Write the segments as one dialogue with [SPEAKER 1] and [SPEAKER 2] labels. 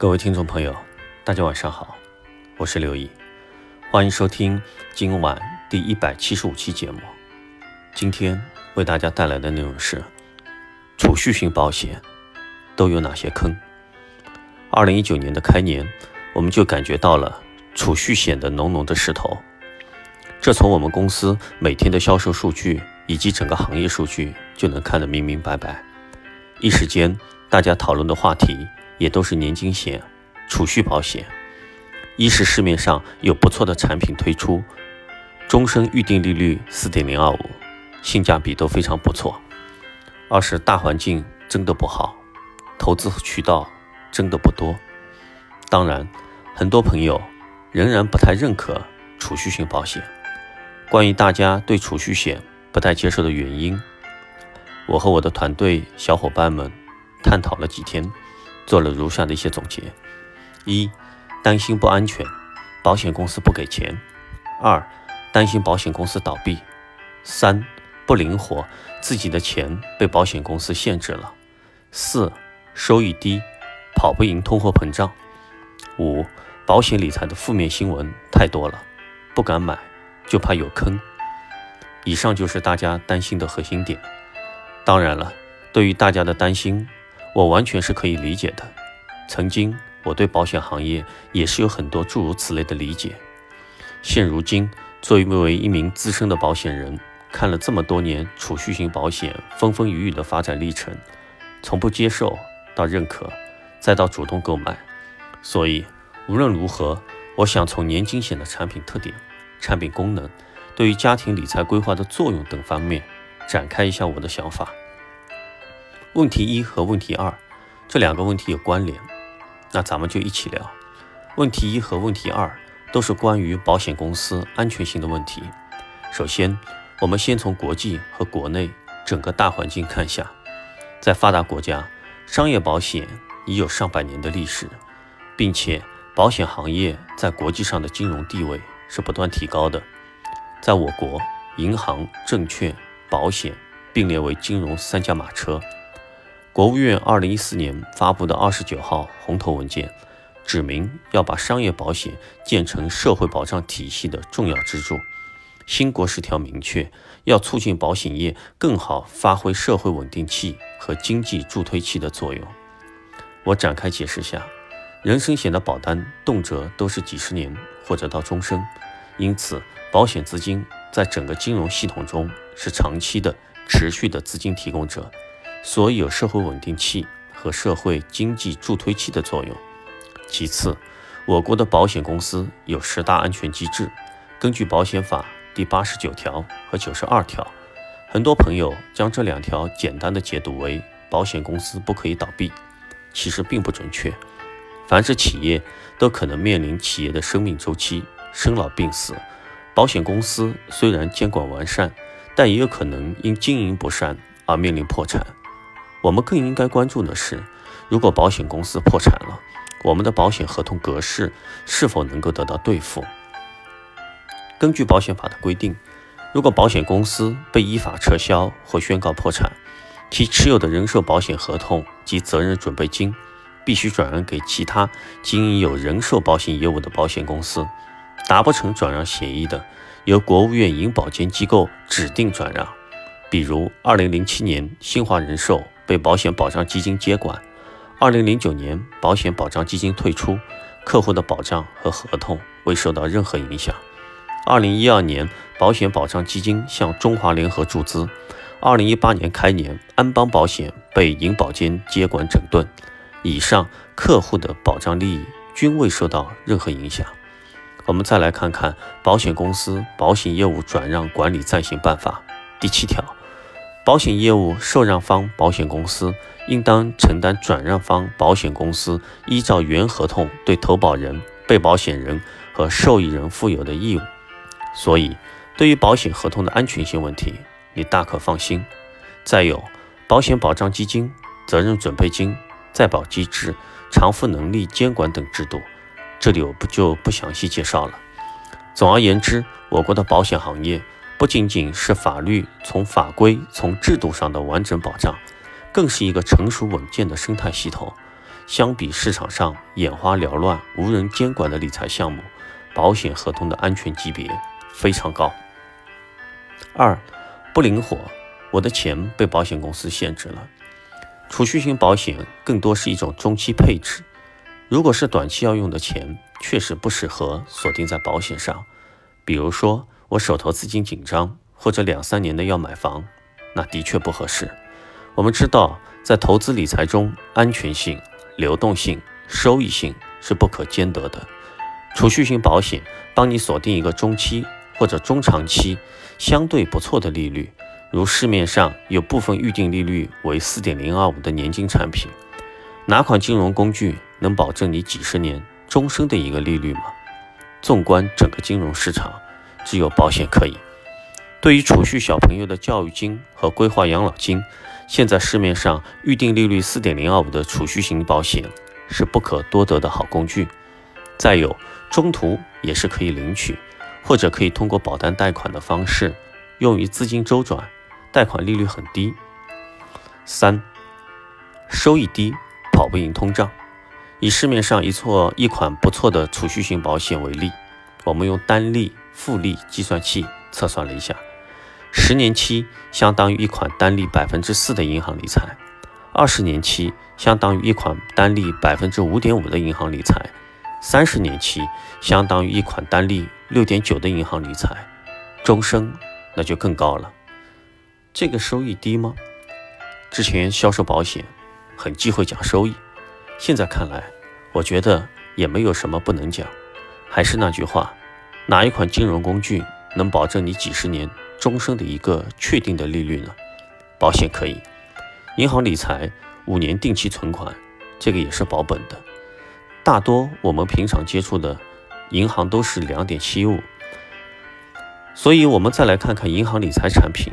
[SPEAKER 1] 各位听众朋友，大家晚上好，我是刘毅，欢迎收听今晚第一百七十五期节目。今天为大家带来的内容是：储蓄型保险都有哪些坑？二零一九年的开年，我们就感觉到了储蓄险的浓浓的势头，这从我们公司每天的销售数据以及整个行业数据就能看得明明白白。一时间，大家讨论的话题。也都是年金险、储蓄保险。一是市面上有不错的产品推出，终身预定利率四点零二五，性价比都非常不错；二是大环境真的不好，投资渠道真的不多。当然，很多朋友仍然不太认可储蓄型保险。关于大家对储蓄险不太接受的原因，我和我的团队小伙伴们探讨了几天。做了如下的一些总结：一、担心不安全，保险公司不给钱；二、担心保险公司倒闭；三、不灵活，自己的钱被保险公司限制了；四、收益低，跑不赢通货膨胀；五、保险理财的负面新闻太多了，不敢买，就怕有坑。以上就是大家担心的核心点。当然了，对于大家的担心。我完全是可以理解的。曾经我对保险行业也是有很多诸如此类的理解。现如今，作为一名资深的保险人，看了这么多年储蓄型保险风风雨雨的发展历程，从不接受到认可，再到主动购买，所以无论如何，我想从年金险的产品特点、产品功能、对于家庭理财规划的作用等方面，展开一下我的想法。问题一和问题二这两个问题有关联，那咱们就一起聊。问题一和问题二都是关于保险公司安全性的问题。首先，我们先从国际和国内整个大环境看下，在发达国家，商业保险已有上百年的历史，并且保险行业在国际上的金融地位是不断提高的。在我国，银行、证券、保险并列为金融三驾马车。国务院二零一四年发布的二十九号红头文件，指明要把商业保险建成社会保障体系的重要支柱。新国十条明确，要促进保险业更好发挥社会稳定器和经济助推器的作用。我展开解释下，人身险的保单动辄都是几十年或者到终身，因此保险资金在整个金融系统中是长期的、持续的资金提供者。所以有社会稳定器和社会经济助推器的作用。其次，我国的保险公司有十大安全机制。根据保险法第八十九条和九十二条，很多朋友将这两条简单的解读为保险公司不可以倒闭，其实并不准确。凡是企业都可能面临企业的生命周期、生老病死。保险公司虽然监管完善，但也有可能因经营不善而面临破产。我们更应该关注的是，如果保险公司破产了，我们的保险合同格式是否能够得到兑付？根据保险法的规定，如果保险公司被依法撤销或宣告破产，其持有的人寿保险合同及责任准备金必须转让给其他经营有人寿保险业务的保险公司。达不成转让协议的，由国务院银保监机构指定转让。比如，二零零七年新华人寿。被保险保障基金接管。二零零九年，保险保障基金退出，客户的保障和合同未受到任何影响。二零一二年，保险保障基金向中华联合注资。二零一八年开年，安邦保险被银保监接管整顿。以上客户的保障利益均未受到任何影响。我们再来看看《保险公司保险业务转让管理暂行办法》第七条。保险业务受让方保险公司应当承担转让方保险公司依照原合同对投保人、被保险人和受益人负有的义务。所以，对于保险合同的安全性问题，你大可放心。再有，保险保障基金、责任准备金、再保机制、偿付能力监管等制度，这里我不就不详细介绍了。总而言之，我国的保险行业。不仅仅是法律从法规、从制度上的完整保障，更是一个成熟稳健的生态系统。相比市场上眼花缭乱、无人监管的理财项目，保险合同的安全级别非常高。二，不灵活，我的钱被保险公司限制了。储蓄型保险更多是一种中期配置，如果是短期要用的钱，确实不适合锁定在保险上。比如说，我手头资金紧张，或者两三年的要买房，那的确不合适。我们知道，在投资理财中，安全性。流动性、收益性是不可兼得的。储蓄型保险帮你锁定一个中期或者中长期相对不错的利率，如市面上有部分预定利率为四点零二五的年金产品。哪款金融工具能保证你几十年、终生的一个利率吗？纵观整个金融市场，只有保险可以。对于储蓄小朋友的教育金和规划养老金。现在市面上预定利率四点零二五的储蓄型保险是不可多得的好工具。再有，中途也是可以领取，或者可以通过保单贷款的方式用于资金周转，贷款利率很低。三，收益低，跑不赢通胀。以市面上一错一款不错的储蓄型保险为例，我们用单利、复利计算器测算了一下。十年期相当于一款单利百分之四的银行理财，二十年期相当于一款单利百分之五点五的银行理财，三十年期相当于一款单利六点九的银行理财，终生那就更高了。这个收益低吗？之前销售保险很忌讳讲收益，现在看来，我觉得也没有什么不能讲。还是那句话，哪一款金融工具能保证你几十年？终生的一个确定的利率呢？保险可以，银行理财五年定期存款，这个也是保本的。大多我们平常接触的银行都是两点七五，所以我们再来看看银行理财产品。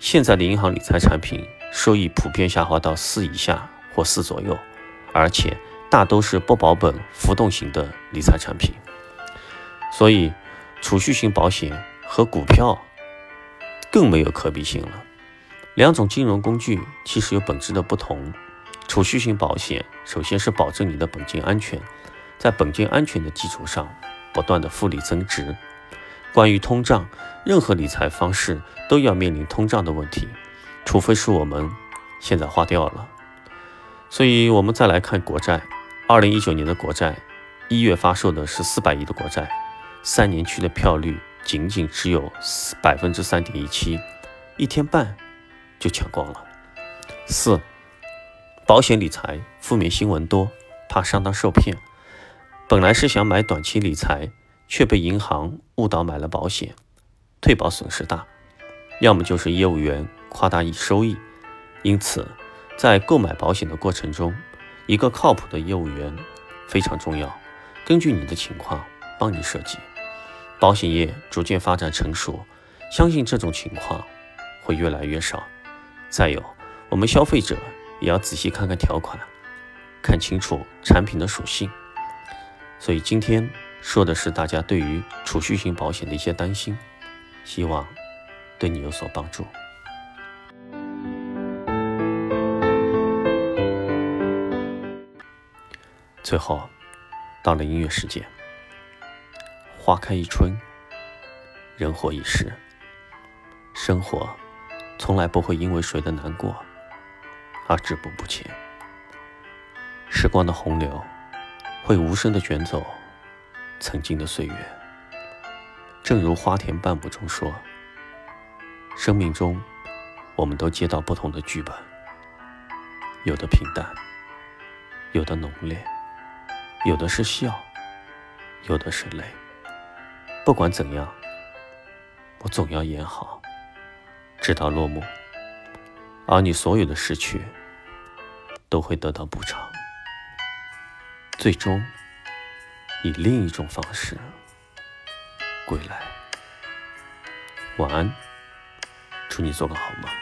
[SPEAKER 1] 现在的银行理财产品收益普遍下滑到四以下或四左右，而且大都是不保本、浮动型的理财产品。所以，储蓄型保险和股票。更没有可比性了。两种金融工具其实有本质的不同。储蓄型保险首先是保证你的本金安全，在本金安全的基础上不断的复利增值。关于通胀，任何理财方式都要面临通胀的问题，除非是我们现在花掉了。所以，我们再来看国债。二零一九年的国债，一月发售的是四百亿的国债，三年期的票率。仅仅只有百分之三点一七，一天半就抢光了。四，保险理财负面新闻多，怕上当受骗。本来是想买短期理财，却被银行误导买了保险，退保损失大。要么就是业务员夸大收益。因此，在购买保险的过程中，一个靠谱的业务员非常重要，根据你的情况帮你设计。保险业逐渐发展成熟，相信这种情况会越来越少。再有，我们消费者也要仔细看看条款，看清楚产品的属性。所以今天说的是大家对于储蓄型保险的一些担心，希望对你有所帮助。最后，到了音乐时间。花开一春，人活一世。生活从来不会因为谁的难过而止步不前。时光的洪流会无声的卷走曾经的岁月。正如花田半步中说：“生命中，我们都接到不同的剧本，有的平淡，有的浓烈，有的是笑，有的是泪。”不管怎样，我总要演好，直到落幕。而你所有的失去，都会得到补偿，最终以另一种方式归来。晚安，祝你做个好梦。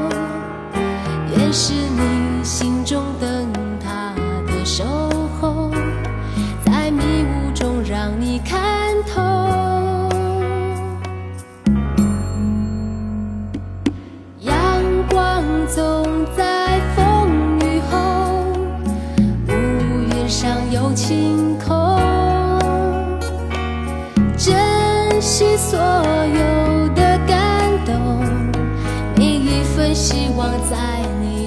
[SPEAKER 2] 是你心中灯塔的守候，在迷雾中让你看透。阳光总在风雨后，乌云上有晴空。珍惜所有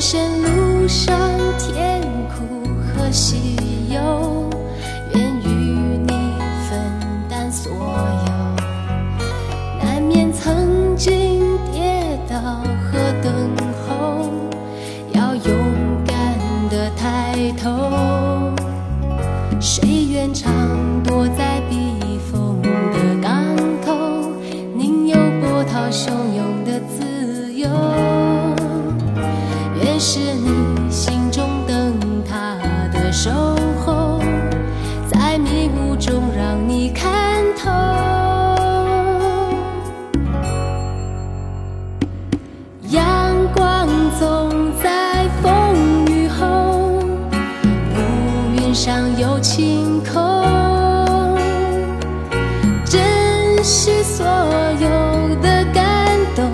[SPEAKER 2] 人生路上甜苦和喜忧，愿与你分担所有。难免曾经跌倒和等候，要勇敢的抬头。谁愿尝所有的感动，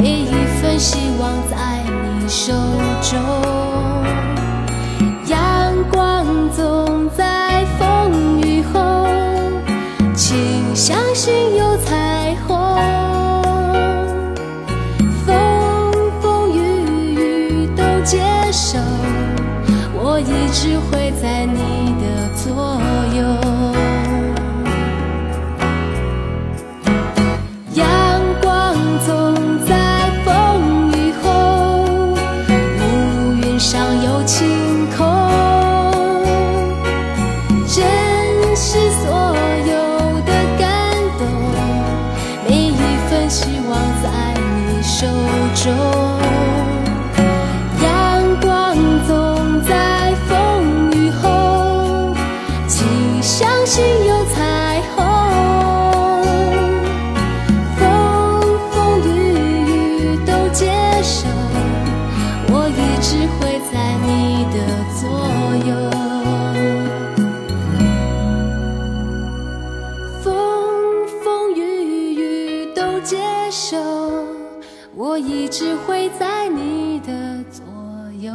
[SPEAKER 2] 每一份希望在你手中。阳光总在风雨后，请相信有彩虹。风风雨雨都接受，我一直会在你的左右。我一直会在你的左右。